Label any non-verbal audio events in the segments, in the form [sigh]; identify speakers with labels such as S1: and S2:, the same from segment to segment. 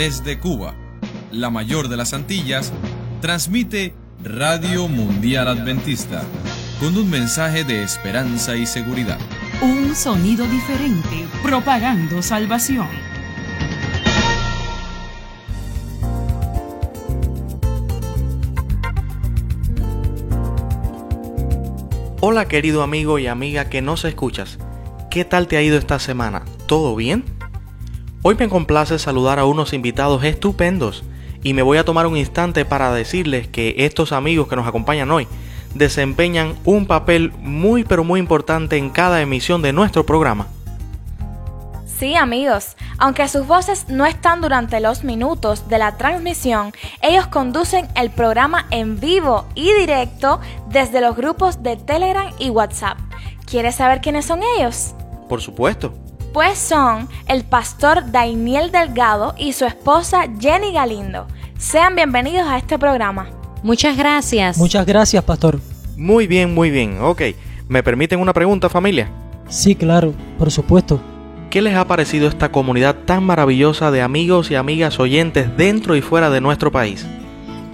S1: desde Cuba, la mayor de las Antillas, transmite Radio Mundial Adventista con un mensaje de esperanza y seguridad.
S2: Un sonido diferente, propagando salvación.
S3: Hola querido amigo y amiga que nos escuchas. ¿Qué tal te ha ido esta semana? ¿Todo bien? Hoy me complace saludar a unos invitados estupendos y me voy a tomar un instante para decirles que estos amigos que nos acompañan hoy desempeñan un papel muy pero muy importante en cada emisión de nuestro programa.
S4: Sí, amigos, aunque sus voces no están durante los minutos de la transmisión, ellos conducen el programa en vivo y directo desde los grupos de Telegram y WhatsApp. ¿Quieres saber quiénes son ellos?
S3: Por supuesto.
S4: Pues son el pastor Daniel Delgado y su esposa Jenny Galindo. Sean bienvenidos a este programa.
S5: Muchas gracias.
S6: Muchas gracias, pastor.
S3: Muy bien, muy bien. Ok. ¿Me permiten una pregunta, familia?
S6: Sí, claro, por supuesto.
S3: ¿Qué les ha parecido esta comunidad tan maravillosa de amigos y amigas oyentes dentro y fuera de nuestro país?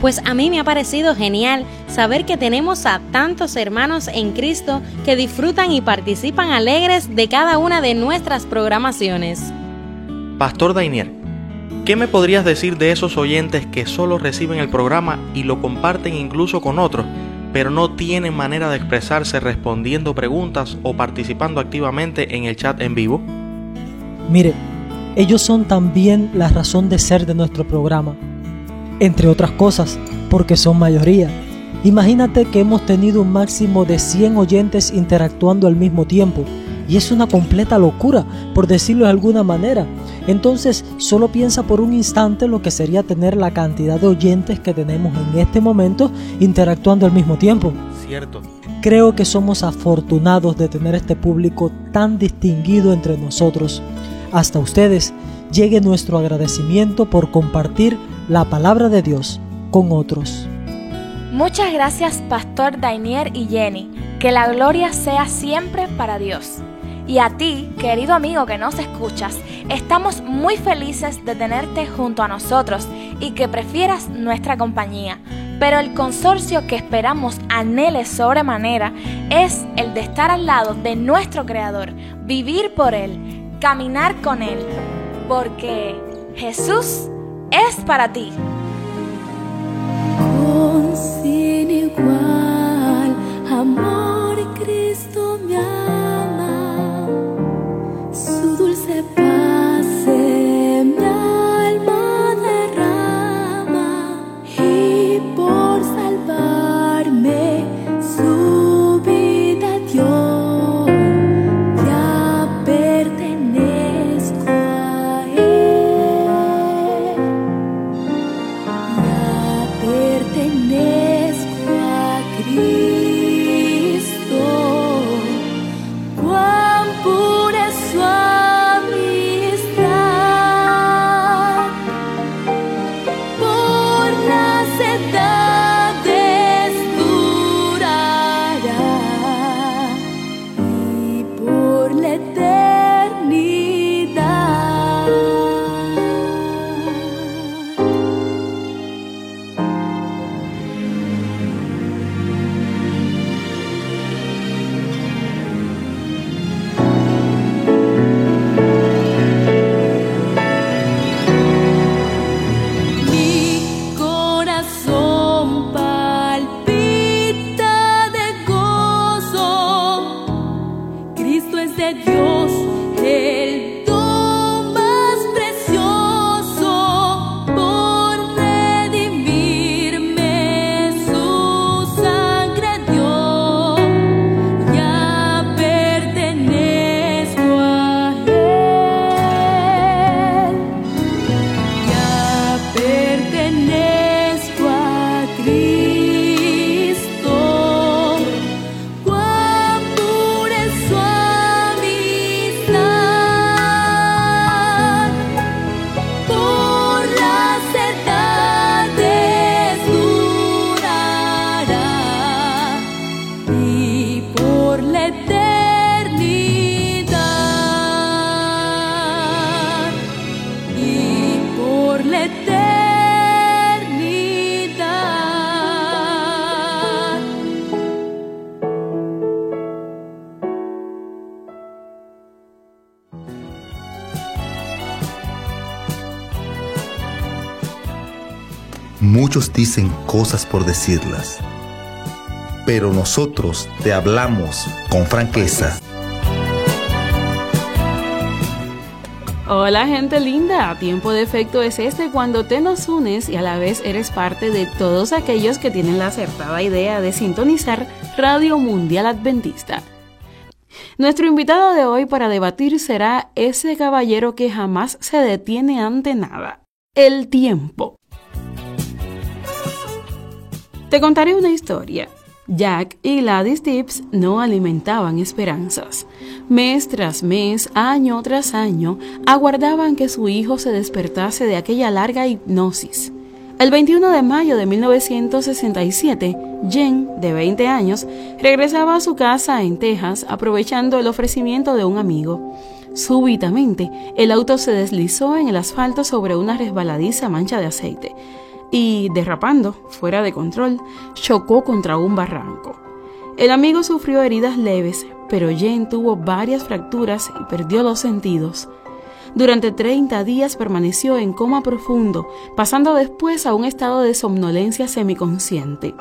S5: Pues a mí me ha parecido genial saber que tenemos a tantos hermanos en Cristo que disfrutan y participan alegres de cada una de nuestras programaciones.
S3: Pastor Dainier, ¿qué me podrías decir de esos oyentes que solo reciben el programa y lo comparten incluso con otros, pero no tienen manera de expresarse respondiendo preguntas o participando activamente en el chat en vivo?
S6: Mire, ellos son también la razón de ser de nuestro programa entre otras cosas, porque son mayoría. Imagínate que hemos tenido un máximo de 100 oyentes interactuando al mismo tiempo. Y es una completa locura, por decirlo de alguna manera. Entonces, solo piensa por un instante lo que sería tener la cantidad de oyentes que tenemos en este momento interactuando al mismo tiempo.
S3: Cierto.
S6: Creo que somos afortunados de tener este público tan distinguido entre nosotros. Hasta ustedes llegue nuestro agradecimiento por compartir la palabra de Dios con otros.
S4: Muchas gracias Pastor Dainier y Jenny. Que la gloria sea siempre para Dios. Y a ti, querido amigo que nos escuchas, estamos muy felices de tenerte junto a nosotros y que prefieras nuestra compañía. Pero el consorcio que esperamos anhele sobremanera es el de estar al lado de nuestro Creador, vivir por Él, caminar con Él, porque Jesús es para ti.
S7: Con sin igual amor Cristo me ama,
S8: Dicen cosas por decirlas, pero nosotros te hablamos con franqueza.
S2: Hola gente linda, tiempo de efecto es este cuando te nos unes y a la vez eres parte de todos aquellos que tienen la acertada idea de sintonizar Radio Mundial Adventista. Nuestro invitado de hoy para debatir será ese caballero que jamás se detiene ante nada, el tiempo. Te contaré una historia. Jack y Gladys Tips no alimentaban esperanzas. Mes tras mes, año tras año, aguardaban que su hijo se despertase de aquella larga hipnosis. El 21 de mayo de 1967, Jen, de 20 años, regresaba a su casa en Texas aprovechando el ofrecimiento de un amigo. Súbitamente, el auto se deslizó en el asfalto sobre una resbaladiza mancha de aceite y, derrapando, fuera de control, chocó contra un barranco. El amigo sufrió heridas leves, pero Jen tuvo varias fracturas y perdió los sentidos. Durante 30 días permaneció en coma profundo, pasando después a un estado de somnolencia semiconsciente.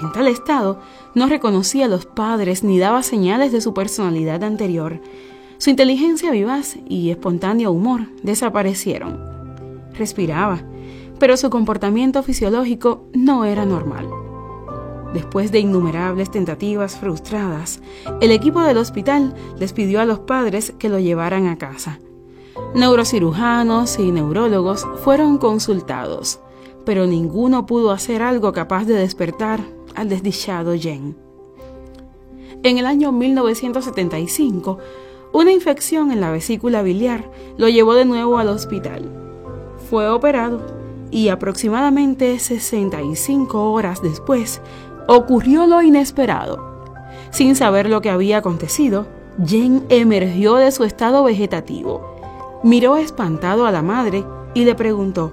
S2: En tal estado, no reconocía a los padres ni daba señales de su personalidad anterior. Su inteligencia vivaz y espontáneo humor desaparecieron. Respiraba, pero su comportamiento fisiológico no era normal. Después de innumerables tentativas frustradas, el equipo del hospital les pidió a los padres que lo llevaran a casa. Neurocirujanos y neurólogos fueron consultados, pero ninguno pudo hacer algo capaz de despertar al desdichado Jen. En el año 1975, una infección en la vesícula biliar lo llevó de nuevo al hospital. Fue operado y aproximadamente 65 horas después ocurrió lo inesperado. Sin saber lo que había acontecido, Jen emergió de su estado vegetativo miró espantado a la madre y le preguntó,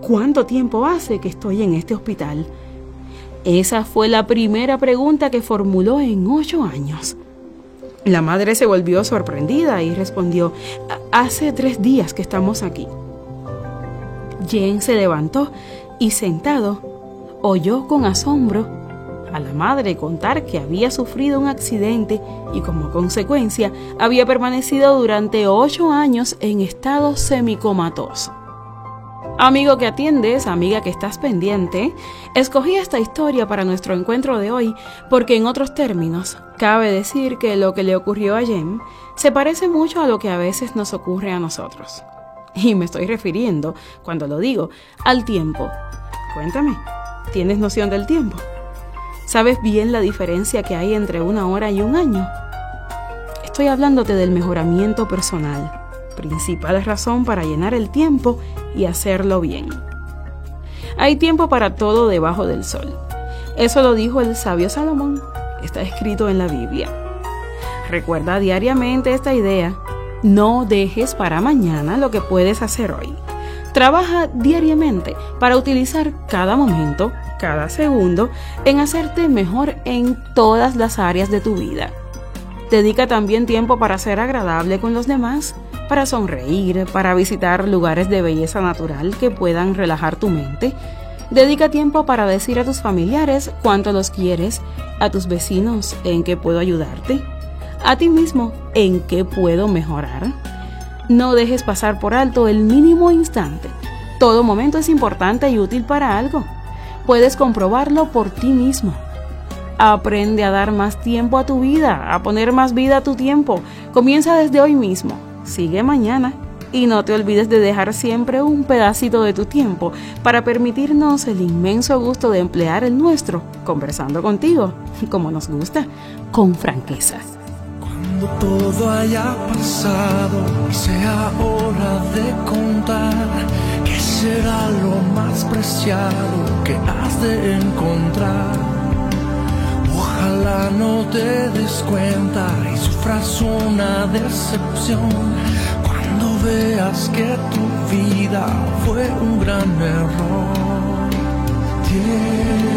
S2: ¿Cuánto tiempo hace que estoy en este hospital? Esa fue la primera pregunta que formuló en ocho años. La madre se volvió sorprendida y respondió, hace tres días que estamos aquí. Jen se levantó y sentado oyó con asombro a la madre contar que había sufrido un accidente y como consecuencia había permanecido durante ocho años en estado semicomatoso. Amigo que atiendes, amiga que estás pendiente, escogí esta historia para nuestro encuentro de hoy porque en otros términos, cabe decir que lo que le ocurrió a Jem se parece mucho a lo que a veces nos ocurre a nosotros. [laughs] Y me estoy refiriendo, cuando lo digo, al tiempo. Cuéntame, ¿tienes noción del tiempo? ¿Sabes bien la diferencia que hay entre una hora y un año? Estoy hablándote del mejoramiento personal, principal razón para llenar el tiempo y hacerlo bien. Hay tiempo para todo debajo del sol. Eso lo dijo el sabio Salomón. Está escrito en la Biblia. Recuerda diariamente esta idea. No dejes para mañana lo que puedes hacer hoy. Trabaja diariamente para utilizar cada momento cada segundo en hacerte mejor en todas las áreas de tu vida. Dedica también tiempo para ser agradable con los demás, para sonreír, para visitar lugares de belleza natural que puedan relajar tu mente. Dedica tiempo para decir a tus familiares cuánto los quieres, a tus vecinos en qué puedo ayudarte, a ti mismo en qué puedo mejorar. No dejes pasar por alto el mínimo instante. Todo momento es importante y útil para algo puedes comprobarlo por ti mismo. Aprende a dar más tiempo a tu vida, a poner más vida a tu tiempo. Comienza desde hoy mismo. Sigue mañana. Y no te olvides de dejar siempre un pedacito de tu tiempo para permitirnos el inmenso gusto de emplear el nuestro, conversando contigo, como nos gusta, con franqueza.
S9: Cuando todo haya pasado, sea hora de contar que será lo más preciado que has de encontrar. Ojalá no te des cuenta y sufras una decepción cuando veas que tu vida fue un gran error. Tiempo,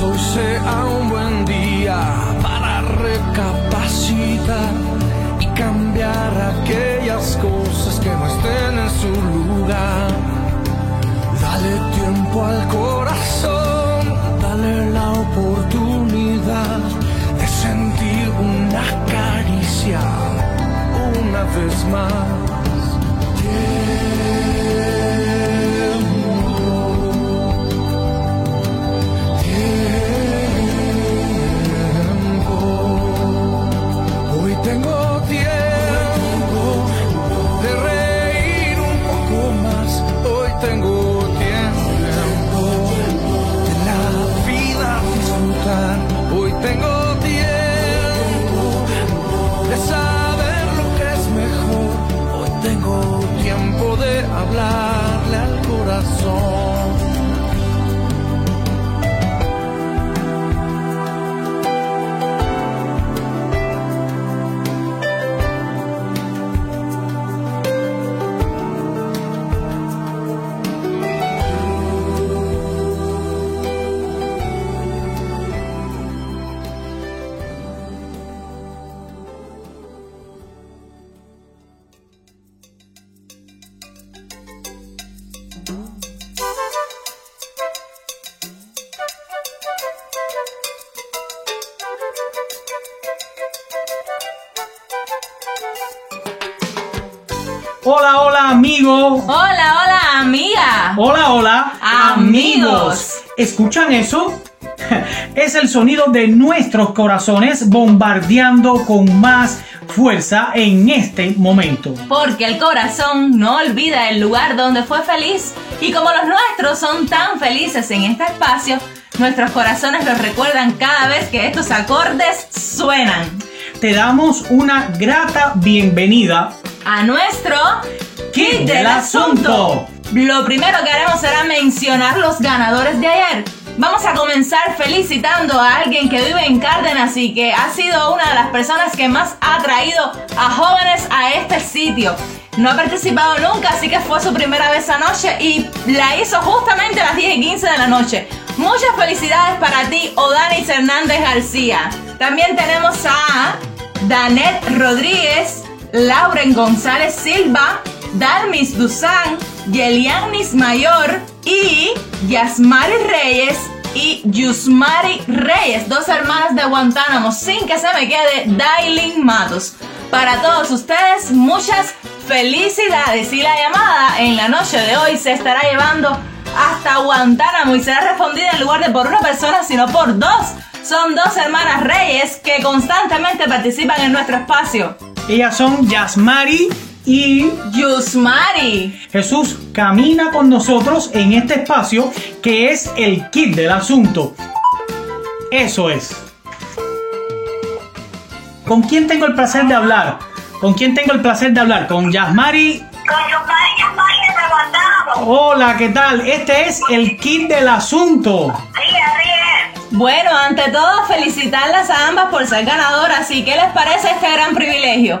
S9: Hoy sea un buen día para recapacitar y cambiar aquellas cosas que no estén en su lugar. Dale tiempo al corazón, dale la oportunidad de sentir una caricia una vez más.
S10: Hola amigos.
S11: Hola, hola, amiga.
S10: Hola, hola
S11: Amigos.
S10: ¿Escuchan eso? [laughs] Es el sonido de nuestros corazones bombardeando con más fuerza en este momento.
S11: Porque el corazón no olvida el lugar donde fue feliz. Y como los nuestros son tan felices en este espacio, nuestros corazones los recuerdan cada vez que estos acordes suenan.
S10: Te damos una grata bienvenida
S11: A nuestro
S10: Kit del Asunto.
S11: Lo primero que haremos será mencionar los ganadores de ayer. Vamos a comenzar felicitando a alguien que vive en Cárdenas y que ha sido una de las personas que más ha traído a jóvenes a este sitio. No ha participado nunca, así que fue su primera vez anoche y la hizo justamente a las 10 y 15 de la noche. Muchas felicidades para ti, Odanis Hernández García. También tenemos a Danet Rodríguez, Lauren González Silva, Darmis Dusan, Yelianis Mayor y Yasmari Reyes y Yusmari Reyes, dos hermanas de Guantánamo, sin que se me quede Dailin Matos. Para todos ustedes, muchas felicidades y la llamada en la noche de hoy se estará llevando hasta Guantánamo y será respondida en lugar de por una persona, sino por dos. Son dos hermanas Reyes que constantemente participan en nuestro espacio.
S10: Ellas son Yasmari y
S11: Yusmari.
S10: Jesús camina con nosotros en este espacio que es el kit del asunto. Eso es. ¿Con quién tengo el placer de hablar? ¿Con quién tengo el placer de hablar? Con Yasmari.
S12: Con Yusmari Yasmari que te guardamos.
S10: Hola, ¿qué tal? Este es el kit del asunto.
S12: Sí, así es.
S11: Bueno, ante todo, felicitarlas a ambas por ser ganadoras. ¿Y qué les parece este gran privilegio?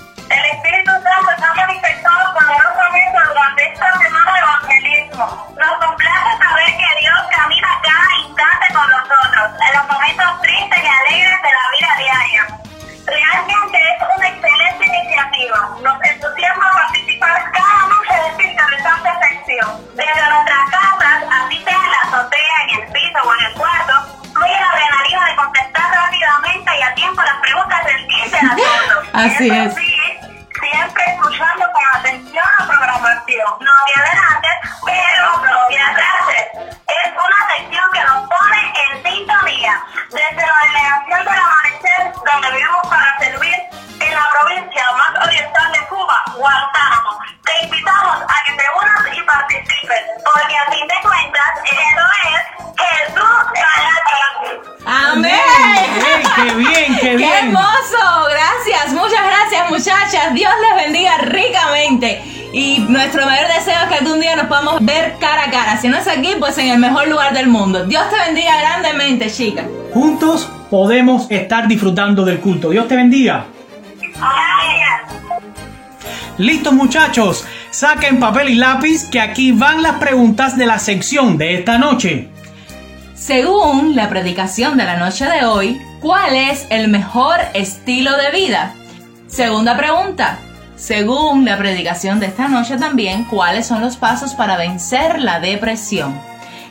S11: Podamos ver cara a cara. Si no es aquí, pues en el mejor lugar del mundo. Dios te bendiga grandemente, chicas.
S10: Juntos podemos estar disfrutando del culto. Dios te bendiga. Listos muchachos, saquen papel y lápiz que aquí van las preguntas de la sección de esta noche.
S11: Según la predicación de la noche de hoy, ¿cuál es el mejor estilo de vida? Segunda pregunta. Según la predicación de esta noche también, ¿cuáles son los pasos para vencer la depresión?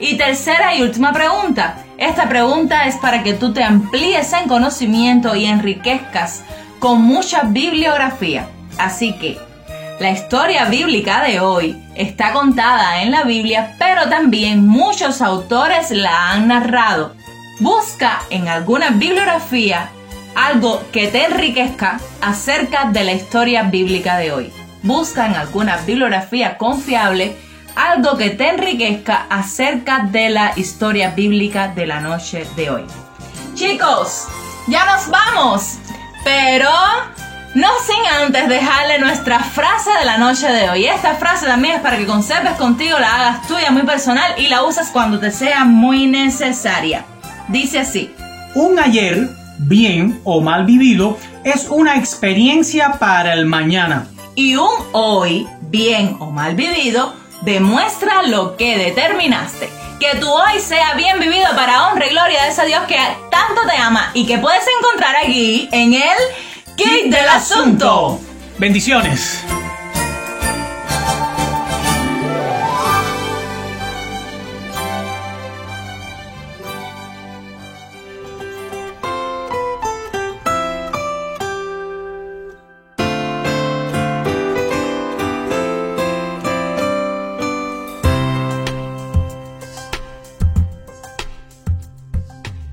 S11: Y tercera y última pregunta. Esta pregunta es para que tú te amplíes en conocimiento y enriquezcas con mucha bibliografía. Así que la historia bíblica de hoy está contada en la Biblia, pero también muchos autores la han narrado. Busca en alguna bibliografía algo que te enriquezca acerca de la historia bíblica de hoy. Busca en alguna bibliografía confiable algo que te enriquezca acerca de la historia bíblica de la noche de hoy. Chicos, ya nos vamos, pero no sin antes dejarle nuestra frase de la noche de hoy. Esta frase también es para que conserves contigo, la hagas tuya muy personal y la uses cuando te sea muy necesaria. Dice así.
S10: Un ayer bien o mal vivido es una experiencia para el mañana.
S11: Y un hoy bien o mal vivido demuestra lo que determinaste. Que tu hoy sea bien vivido para honra y gloria de ese Dios que tanto te ama y que puedes encontrar aquí en el Kit del Asunto.
S10: Bendiciones.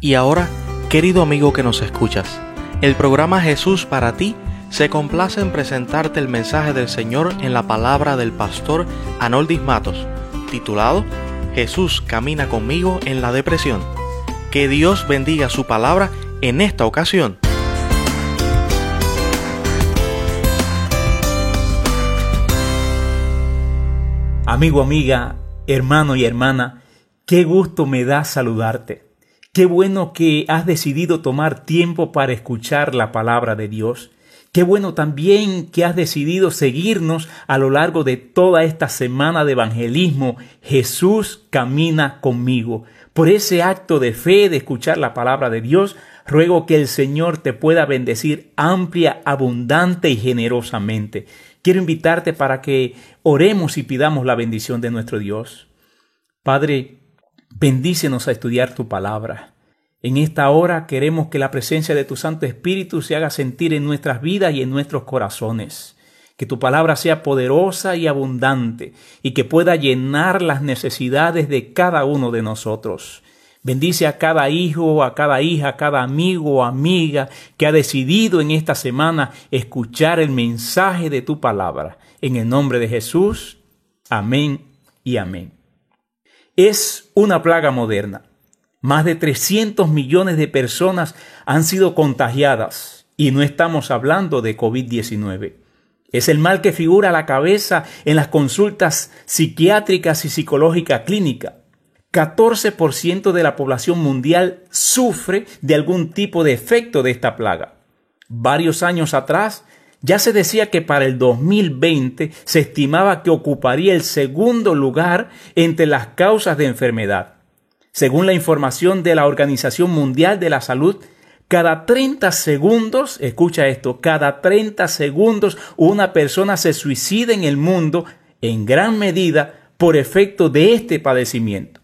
S3: Y ahora, querido amigo que nos escuchas, el programa Jesús para ti se complace en presentarte el mensaje del Señor en la palabra del pastor Anoldis Matos, titulado Jesús camina conmigo en la depresión. Que Dios bendiga su palabra en esta ocasión.
S13: Amigo, amiga, hermano y hermana, qué gusto me da saludarte. Qué bueno que has decidido tomar tiempo para escuchar la palabra de Dios. Qué bueno también que has decidido seguirnos a lo largo de toda esta semana de evangelismo. Jesús camina conmigo. Por ese acto de fe de escuchar la palabra de Dios, ruego que el Señor te pueda bendecir amplia, abundante y generosamente. Quiero invitarte para que oremos y pidamos la bendición de nuestro Dios. Padre, bendícenos a estudiar tu palabra. En esta hora queremos que la presencia de tu Santo Espíritu se haga sentir en nuestras vidas y en nuestros corazones. Que tu palabra sea poderosa y abundante y que pueda llenar las necesidades de cada uno de nosotros. Bendice a cada hijo, a cada hija, a cada amigo o amiga que ha decidido en esta semana escuchar el mensaje de tu palabra. En el nombre de Jesús. Amén y amén. Es una plaga moderna. Más de 300 millones de personas han sido contagiadas y no estamos hablando de COVID-19. Es el mal que figura a la cabeza en las consultas psiquiátricas y psicológicas clínicas. 14% de la población mundial sufre de algún tipo de efecto de esta plaga. Varios años atrás ya se decía que para el 2020 se estimaba que ocuparía el segundo lugar entre las causas de enfermedad. Según la información de la Organización Mundial de la Salud, cada 30 segundos, escucha esto, cada 30 segundos una persona se suicida en el mundo en gran medida por efecto de este padecimiento.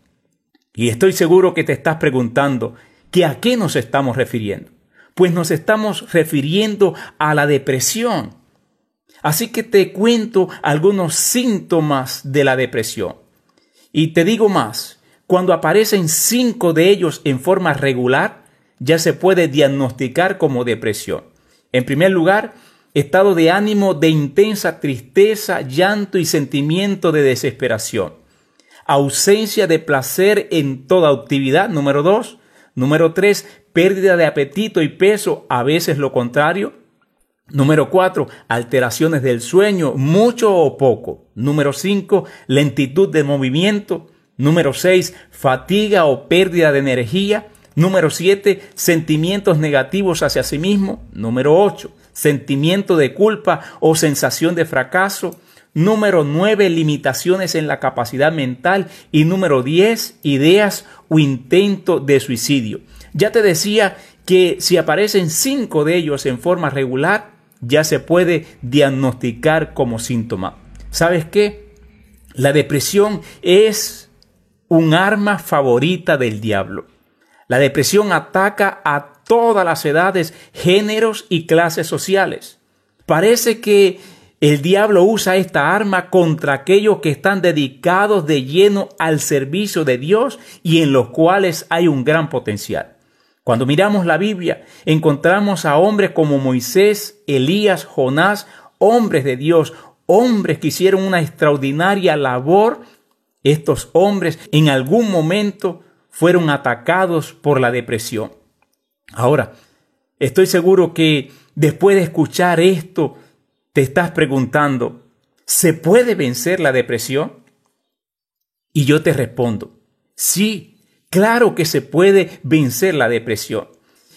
S13: Y estoy seguro que te estás preguntando que a qué nos estamos refiriendo. Pues nos estamos refiriendo a la depresión. Así que te cuento algunos síntomas de la depresión. Y te digo más, cuando aparecen cinco de ellos en forma regular, ya se puede diagnosticar como depresión. En primer lugar, estado de ánimo de intensa tristeza, llanto y sentimiento de desesperación. Ausencia de placer en toda actividad, número dos. Número tres, pérdida de apetito y peso, a veces lo contrario. Número 4, alteraciones del sueño, mucho o poco. Número 5, lentitud de movimiento. Número 6, fatiga o pérdida de energía. Número 7, sentimientos negativos hacia sí mismo. Número 8, sentimiento de culpa o sensación de fracaso. Número 9, limitaciones en la capacidad mental. Y número 10, ideas o intento de suicidio. Ya te decía que si aparecen cinco de ellos en forma regular, ya se puede diagnosticar como síntoma. ¿Sabes qué? La depresión es un arma favorita del diablo. La depresión ataca a todas las edades, géneros y clases sociales. Parece que el diablo usa esta arma contra aquellos que están dedicados de lleno al servicio de Dios y en los cuales hay un gran potencial. Cuando miramos la Biblia, encontramos a hombres como Moisés, Elías, Jonás, hombres de Dios, hombres que hicieron una extraordinaria labor. Estos hombres en algún momento fueron atacados por la depresión. Ahora, estoy seguro que después de escuchar esto, te estás preguntando, ¿se puede vencer la depresión? Y yo te respondo, sí, Claro que se puede vencer la depresión.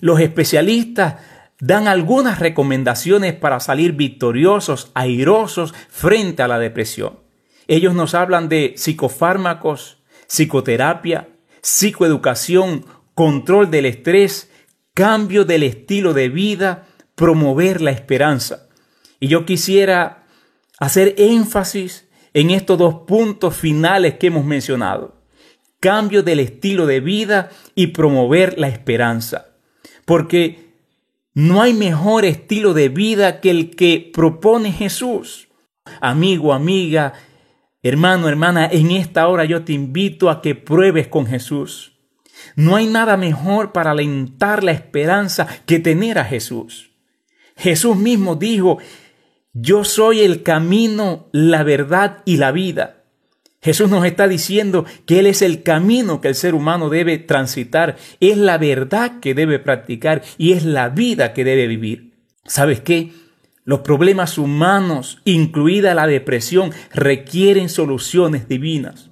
S13: Los especialistas dan algunas recomendaciones para salir victoriosos, airosos frente a la depresión. Ellos nos hablan de psicofármacos, psicoterapia, psicoeducación, control del estrés, cambio del estilo de vida, promover la esperanza. Y yo quisiera hacer énfasis en estos dos puntos finales que hemos mencionado cambio del estilo de vida y promover la esperanza. Porque no hay mejor estilo de vida que el que propone Jesús. Amigo, amiga, hermano, hermana, en esta hora yo te invito a que pruebes con Jesús. No hay nada mejor para alentar la esperanza que tener a Jesús. Jesús mismo dijo, yo soy el camino, la verdad y la vida. Jesús nos está diciendo que Él es el camino que el ser humano debe transitar, es la verdad que debe practicar y es la vida que debe vivir. ¿Sabes qué? Los problemas humanos, incluida la depresión, requieren soluciones divinas.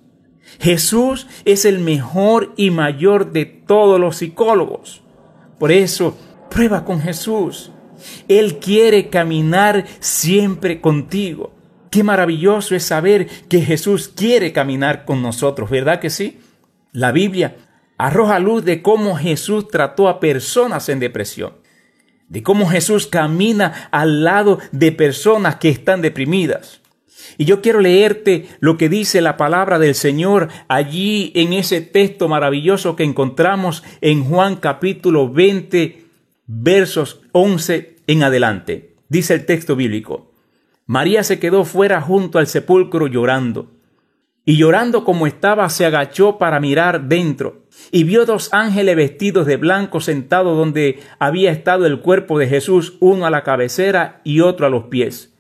S13: Jesús es el mejor y mayor de todos los psicólogos. Por eso, prueba con Jesús. Él quiere caminar siempre contigo. Qué maravilloso es saber que Jesús quiere caminar con nosotros, ¿verdad que sí? La Biblia arroja luz de cómo Jesús trató a personas en depresión, de cómo Jesús camina al lado de personas que están deprimidas. Y yo quiero leerte lo que dice la palabra del Señor allí en ese texto maravilloso que encontramos en Juan capítulo 20, versos 11 en adelante. Dice el texto bíblico. María se quedó fuera junto al sepulcro llorando. Y llorando como estaba, se agachó para mirar dentro, y vio dos ángeles vestidos de blanco sentados donde había estado el cuerpo de Jesús, uno a la cabecera y otro a los pies.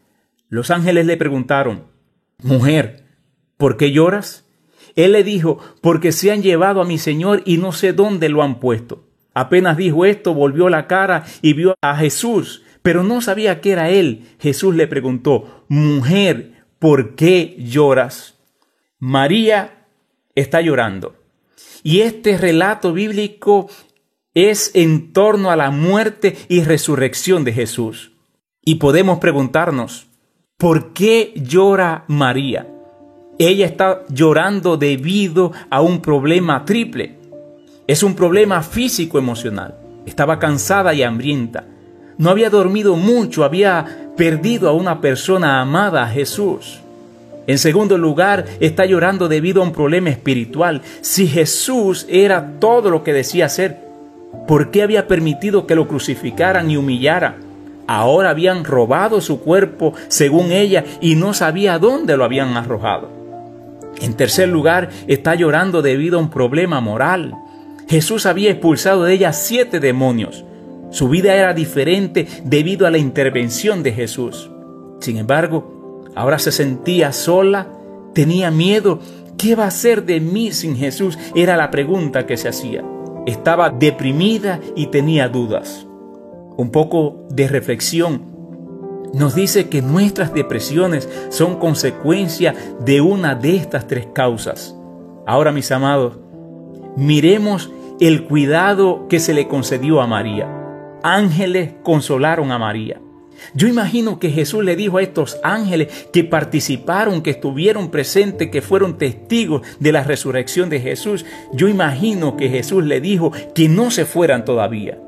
S13: Los ángeles le preguntaron, Mujer, ¿por qué lloras? Él le dijo, porque se han llevado a mi Señor y no sé dónde lo han puesto. Apenas dijo esto, volvió la cara y vio a Jesús pero no sabía que era él. Jesús le preguntó, mujer, ¿por qué lloras? María está llorando. Y este relato bíblico es en torno a la muerte y resurrección de Jesús. Y podemos preguntarnos, ¿por qué llora María? Ella está llorando debido a un problema triple. Es un problema físico emocional. Estaba cansada y hambrienta no había dormido mucho, había perdido a una persona amada, a Jesús. En segundo lugar, está llorando debido a un problema espiritual. Si Jesús era todo lo que decía ser, ¿por qué había permitido que lo crucificaran y humillaran? Ahora habían robado su cuerpo, según ella, y no sabía dónde lo habían arrojado. En tercer lugar, está llorando debido a un problema moral. Jesús había expulsado de ella siete demonios. Su vida era diferente debido a la intervención de Jesús. Sin embargo, ahora se sentía sola, tenía miedo. ¿Qué va a ser de mí sin Jesús? Era la pregunta que se hacía. Estaba deprimida y tenía dudas. Un poco de reflexión nos dice que nuestras depresiones son consecuencia de una de estas tres causas. Ahora, mis amados, miremos el cuidado que se le concedió a María. Ángeles consolaron a María. Yo imagino que Jesús le dijo a estos ángeles que participaron, que estuvieron presentes, que fueron testigos de la resurrección de Jesús. Yo imagino que Jesús le dijo que no se fueran todavía.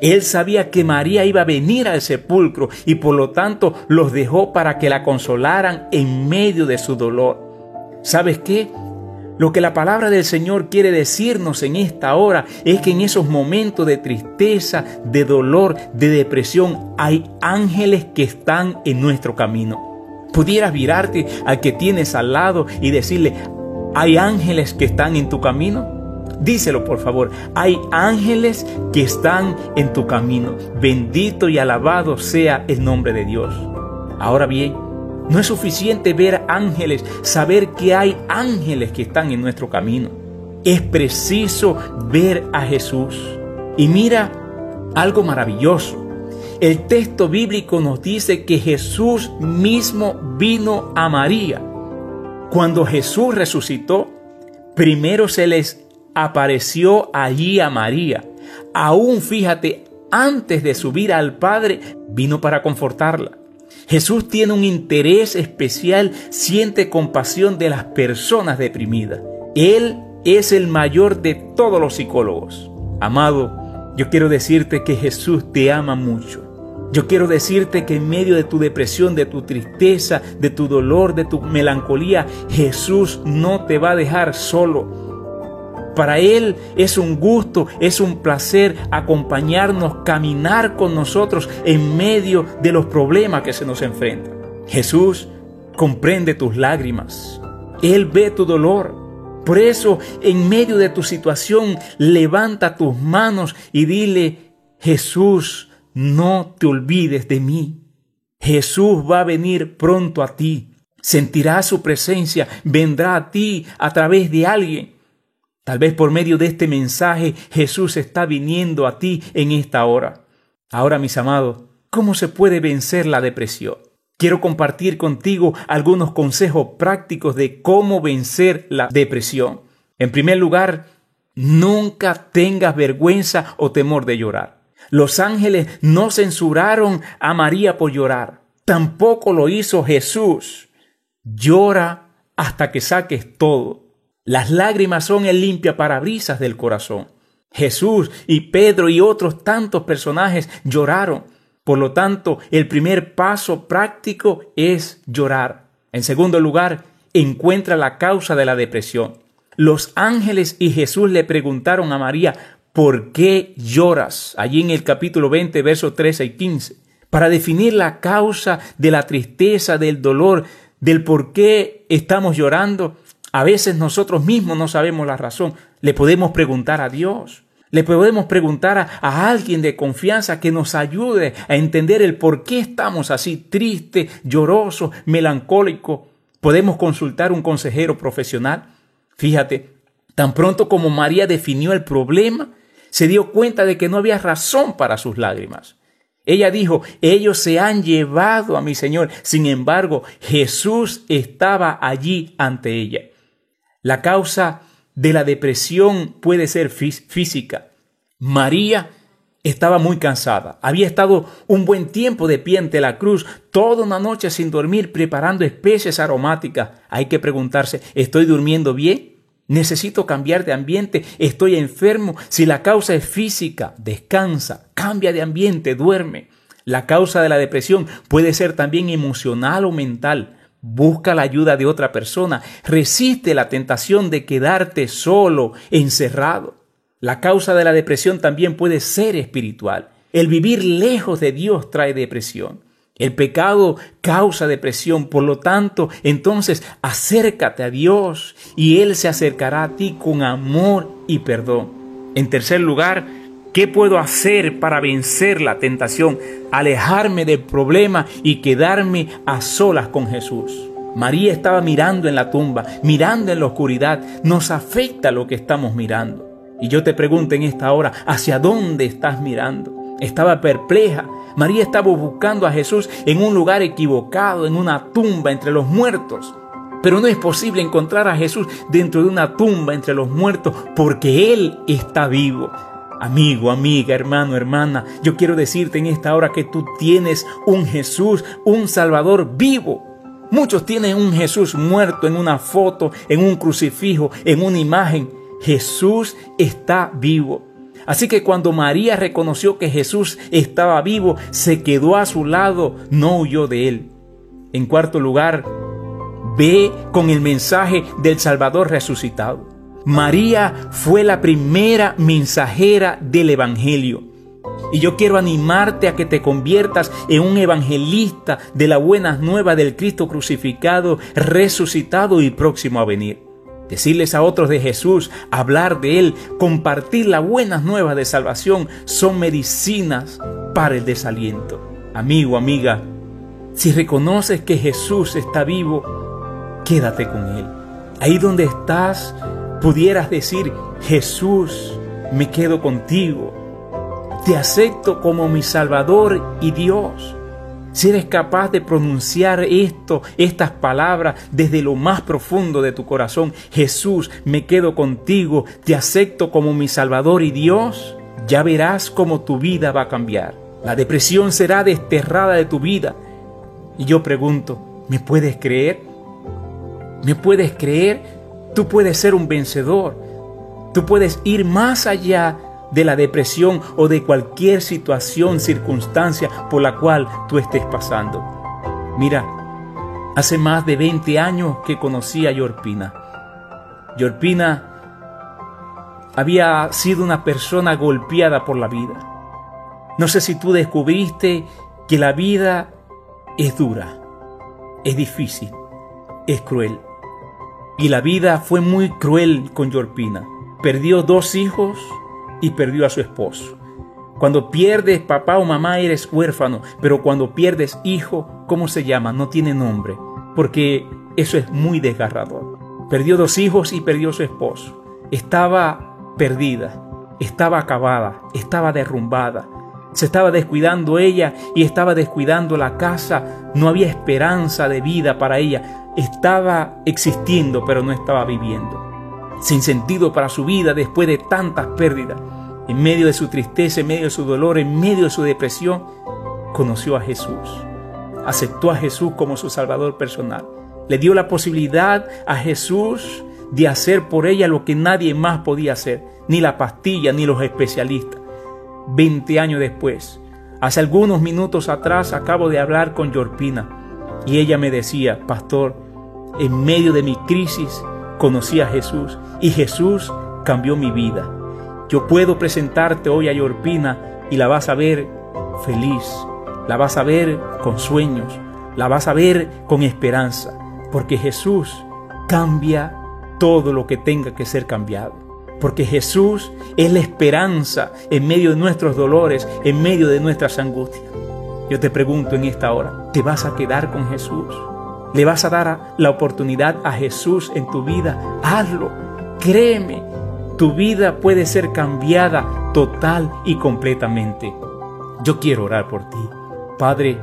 S13: Él sabía que María iba a venir al sepulcro y por lo tanto los dejó para que la consolaran en medio de su dolor. ¿Sabes qué? Lo que la palabra del Señor quiere decirnos en esta hora es que en esos momentos de tristeza, de dolor, de depresión, hay ángeles que están en nuestro camino. Pudieras virarte al que tienes al lado y decirle, ¿hay ángeles que están en tu camino? Díselo por favor, hay ángeles que están en tu camino. Bendito y alabado sea el nombre de Dios. Ahora bien, no es suficiente ver ángeles, saber que hay ángeles que están en nuestro camino. Es preciso ver a Jesús. Y mira algo maravilloso. El texto bíblico nos dice que Jesús mismo vino a María. Cuando Jesús resucitó, primero se les apareció allí a María. Aún fíjate, antes de subir al Padre, vino para confortarla. Jesús tiene un interés especial, siente compasión de las personas deprimidas. Él es el mayor de todos los psicólogos. Amado, yo quiero decirte que Jesús te ama mucho. Yo quiero decirte que en medio de tu depresión, de tu tristeza, de tu dolor, de tu melancolía, Jesús no te va a dejar solo. Para Él es un gusto, es un placer acompañarnos, caminar con nosotros en medio de los problemas que se nos enfrentan. Jesús comprende tus lágrimas. Él ve tu dolor. Por eso, en medio de tu situación, levanta tus manos y dile, Jesús, no te olvides de mí. Jesús va a venir pronto a ti. Sentirás su presencia, vendrá a ti a través de alguien. Tal vez por medio de este mensaje Jesús está viniendo a ti en esta hora. Ahora, mis amados, ¿cómo se puede vencer la depresión? Quiero compartir contigo algunos consejos prácticos de cómo vencer la depresión. En primer lugar, nunca tengas vergüenza o temor de llorar. Los ángeles no censuraron a María por llorar. Tampoco lo hizo Jesús. Llora hasta que saques todo. Las lágrimas son el limpia parabrisas del corazón. Jesús y Pedro y otros tantos personajes lloraron. Por lo tanto, el primer paso práctico es llorar. En segundo lugar, encuentra la causa de la depresión. Los ángeles y Jesús le preguntaron a María, ¿por qué lloras? Allí en el capítulo 20, versos 13 y 15. Para definir la causa de la tristeza, del dolor, del por qué estamos llorando, a veces nosotros mismos no sabemos la razón. Le podemos preguntar a Dios. Le podemos preguntar a, alguien de confianza que nos ayude a entender el por qué estamos así tristes, llorosos, melancólicos. Podemos consultar un consejero profesional. Fíjate, tan pronto como María definió el problema, se dio cuenta de que no había razón para sus lágrimas. Ella dijo, ellos se han llevado a mi Señor. Sin embargo, Jesús estaba allí ante ella. La causa de la depresión puede ser física. María estaba muy cansada. Había estado un buen tiempo de pie ante la cruz, toda una noche sin dormir, preparando especies aromáticas. Hay que preguntarse, ¿estoy durmiendo bien? ¿Necesito cambiar de ambiente? ¿Estoy enfermo? Si la causa es física, descansa, cambia de ambiente, duerme. La causa de la depresión puede ser también emocional o mental. Busca la ayuda de otra persona. Resiste la tentación de quedarte solo, encerrado. La causa de la depresión también puede ser espiritual. El vivir lejos de Dios trae depresión. El pecado causa depresión, por lo tanto, entonces acércate a Dios y Él se acercará a ti con amor y perdón. En tercer lugar, ¿Qué puedo hacer para vencer la tentación, alejarme del problema y quedarme a solas con Jesús? María estaba mirando en la tumba, mirando en la oscuridad. Nos afecta lo que estamos mirando. Y yo te pregunto en esta hora, ¿hacia dónde estás mirando? estaba perpleja. María estaba buscando a Jesús en un lugar equivocado, en una tumba entre los muertos. Pero no es posible encontrar a Jesús dentro de una tumba entre los muertos porque Él está vivo. Amigo, amiga, hermano, hermana, yo quiero decirte en esta hora que tú tienes un Jesús, un Salvador vivo. Muchos tienen un Jesús muerto en una foto, en un crucifijo, en una imagen. Jesús está vivo. Así que cuando María reconoció que Jesús estaba vivo, se quedó a su lado, no huyó de él. En cuarto lugar, ve con el mensaje del Salvador resucitado. María fue la primera mensajera del Evangelio. Y yo quiero animarte a que te conviertas en un evangelista de la buena nueva del Cristo crucificado, resucitado y próximo a venir. Decirles a otros de Jesús, hablar de Él, compartir las buenas nuevas de salvación son medicinas para el desaliento. Amigo, amiga, si reconoces que Jesús está vivo, quédate con Él. Ahí donde estás, pudieras decir, Jesús, me quedo contigo, te acepto como mi Salvador y Dios. Si eres capaz de pronunciar esto, estas palabras desde lo más profundo de tu corazón, Jesús, me quedo contigo, te acepto como mi Salvador y Dios, ya verás cómo tu vida va a cambiar. La depresión será desterrada de tu vida. Y yo pregunto, ¿me puedes creer? ¿Me puedes creer? Tú puedes ser un vencedor. Tú puedes ir más allá de la depresión o de cualquier situación, circunstancia por la cual tú estés pasando. Mira, hace más de 20 años que conocí a Yorpina. Yorpina había sido una persona golpeada por la vida. No sé si tú descubriste que la vida es dura, es difícil, es cruel. Y la vida fue muy cruel con Yorpina. Perdió dos hijos y perdió a su esposo. Cuando pierdes papá o mamá eres huérfano, pero cuando pierdes hijo, ¿cómo se llama? No tiene nombre, porque eso es muy desgarrador. Perdió dos hijos y perdió a su esposo. Estaba perdida, estaba acabada, estaba derrumbada. Se estaba descuidando ella y estaba descuidando la casa. No había esperanza de vida para ella estaba existiendo pero no estaba viviendo. Sin sentido para su vida después de tantas pérdidas. En medio de su tristeza, en medio de su dolor, en medio de su depresión, conoció a Jesús. Aceptó a Jesús como su Salvador personal. Le dio la posibilidad a Jesús de hacer por ella lo que nadie más podía hacer, ni la pastilla, ni los especialistas. Veinte años después, hace algunos minutos atrás acabo de hablar con Yorpina y ella me decía, pastor, en medio de mi crisis, conocí a Jesús y Jesús cambió mi vida. Yo puedo presentarte hoy a Yorpina y la vas a ver feliz, la vas a ver con sueños, la vas a ver con esperanza, porque Jesús cambia todo lo que tenga que ser cambiado. Porque Jesús es la esperanza en medio de nuestros dolores, en medio de nuestras angustias. Yo te pregunto en esta hora, ¿te vas a quedar con Jesús? Le vas a dar la oportunidad a Jesús en tu vida, hazlo. Créeme, tu vida puede ser cambiada total y completamente. Yo quiero orar por ti. Padre,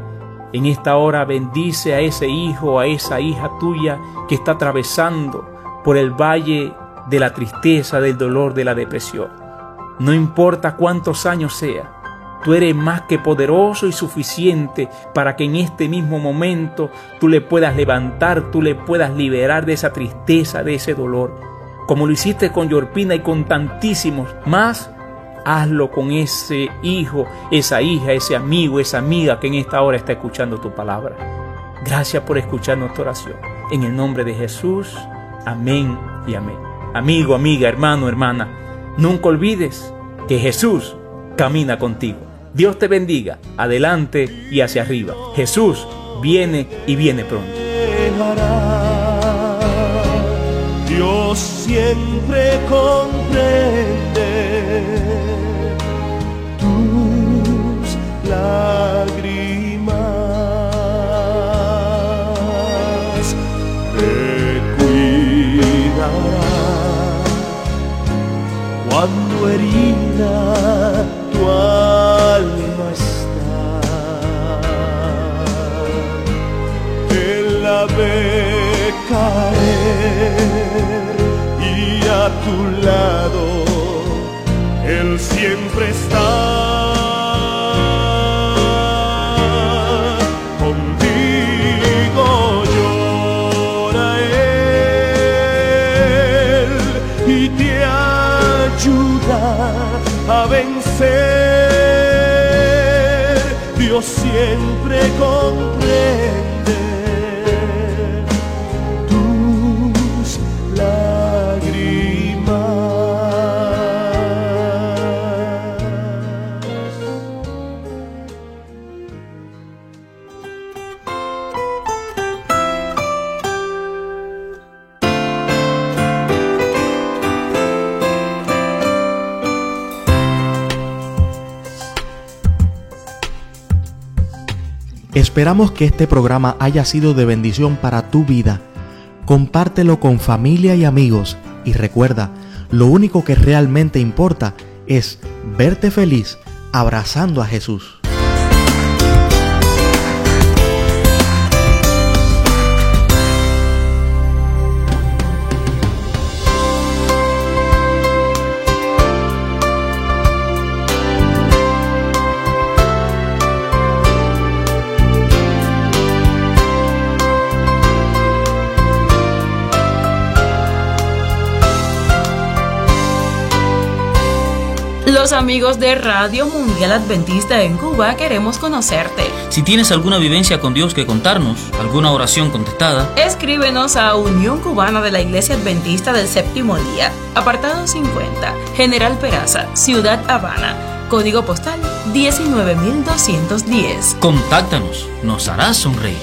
S13: en esta hora bendice a ese hijo, a esa hija tuya que está atravesando por el valle de la tristeza, del dolor, de la depresión. No importa cuántos años sea, Tú eres más que poderoso y suficiente para que en este mismo momento tú le puedas levantar, tú le puedas liberar de esa tristeza, de ese dolor. Como lo hiciste con Yorpina y con tantísimos más, hazlo con ese hijo, esa hija, ese amigo, esa amiga que en esta hora está escuchando tu palabra. Gracias por escuchar nuestra oración. En el nombre de Jesús, amén y amén. Amigo, amiga, hermano, hermana, nunca olvides que Jesús camina contigo. Dios te bendiga, adelante y hacia arriba. Jesús viene y viene pronto.
S9: Dios siempre comprende tus lágrimas. Te cuidará cuando herida verme caer
S14: y a tu lado Él siempre está.
S3: Esperamos que este programa haya sido de bendición para tu vida. Compártelo con familia y amigos y recuerda, lo único que realmente importa es verte feliz abrazando a Jesús.
S2: Los amigos de Radio Mundial Adventista en Cuba queremos conocerte.
S15: Si tienes alguna vivencia con Dios que contarnos, alguna oración contestada,
S2: Escríbenos a Unión Cubana de la Iglesia Adventista del Séptimo Día, apartado 50, General Peraza, Ciudad Habana, código postal 19210.
S15: contáctanos, nos hará sonreír.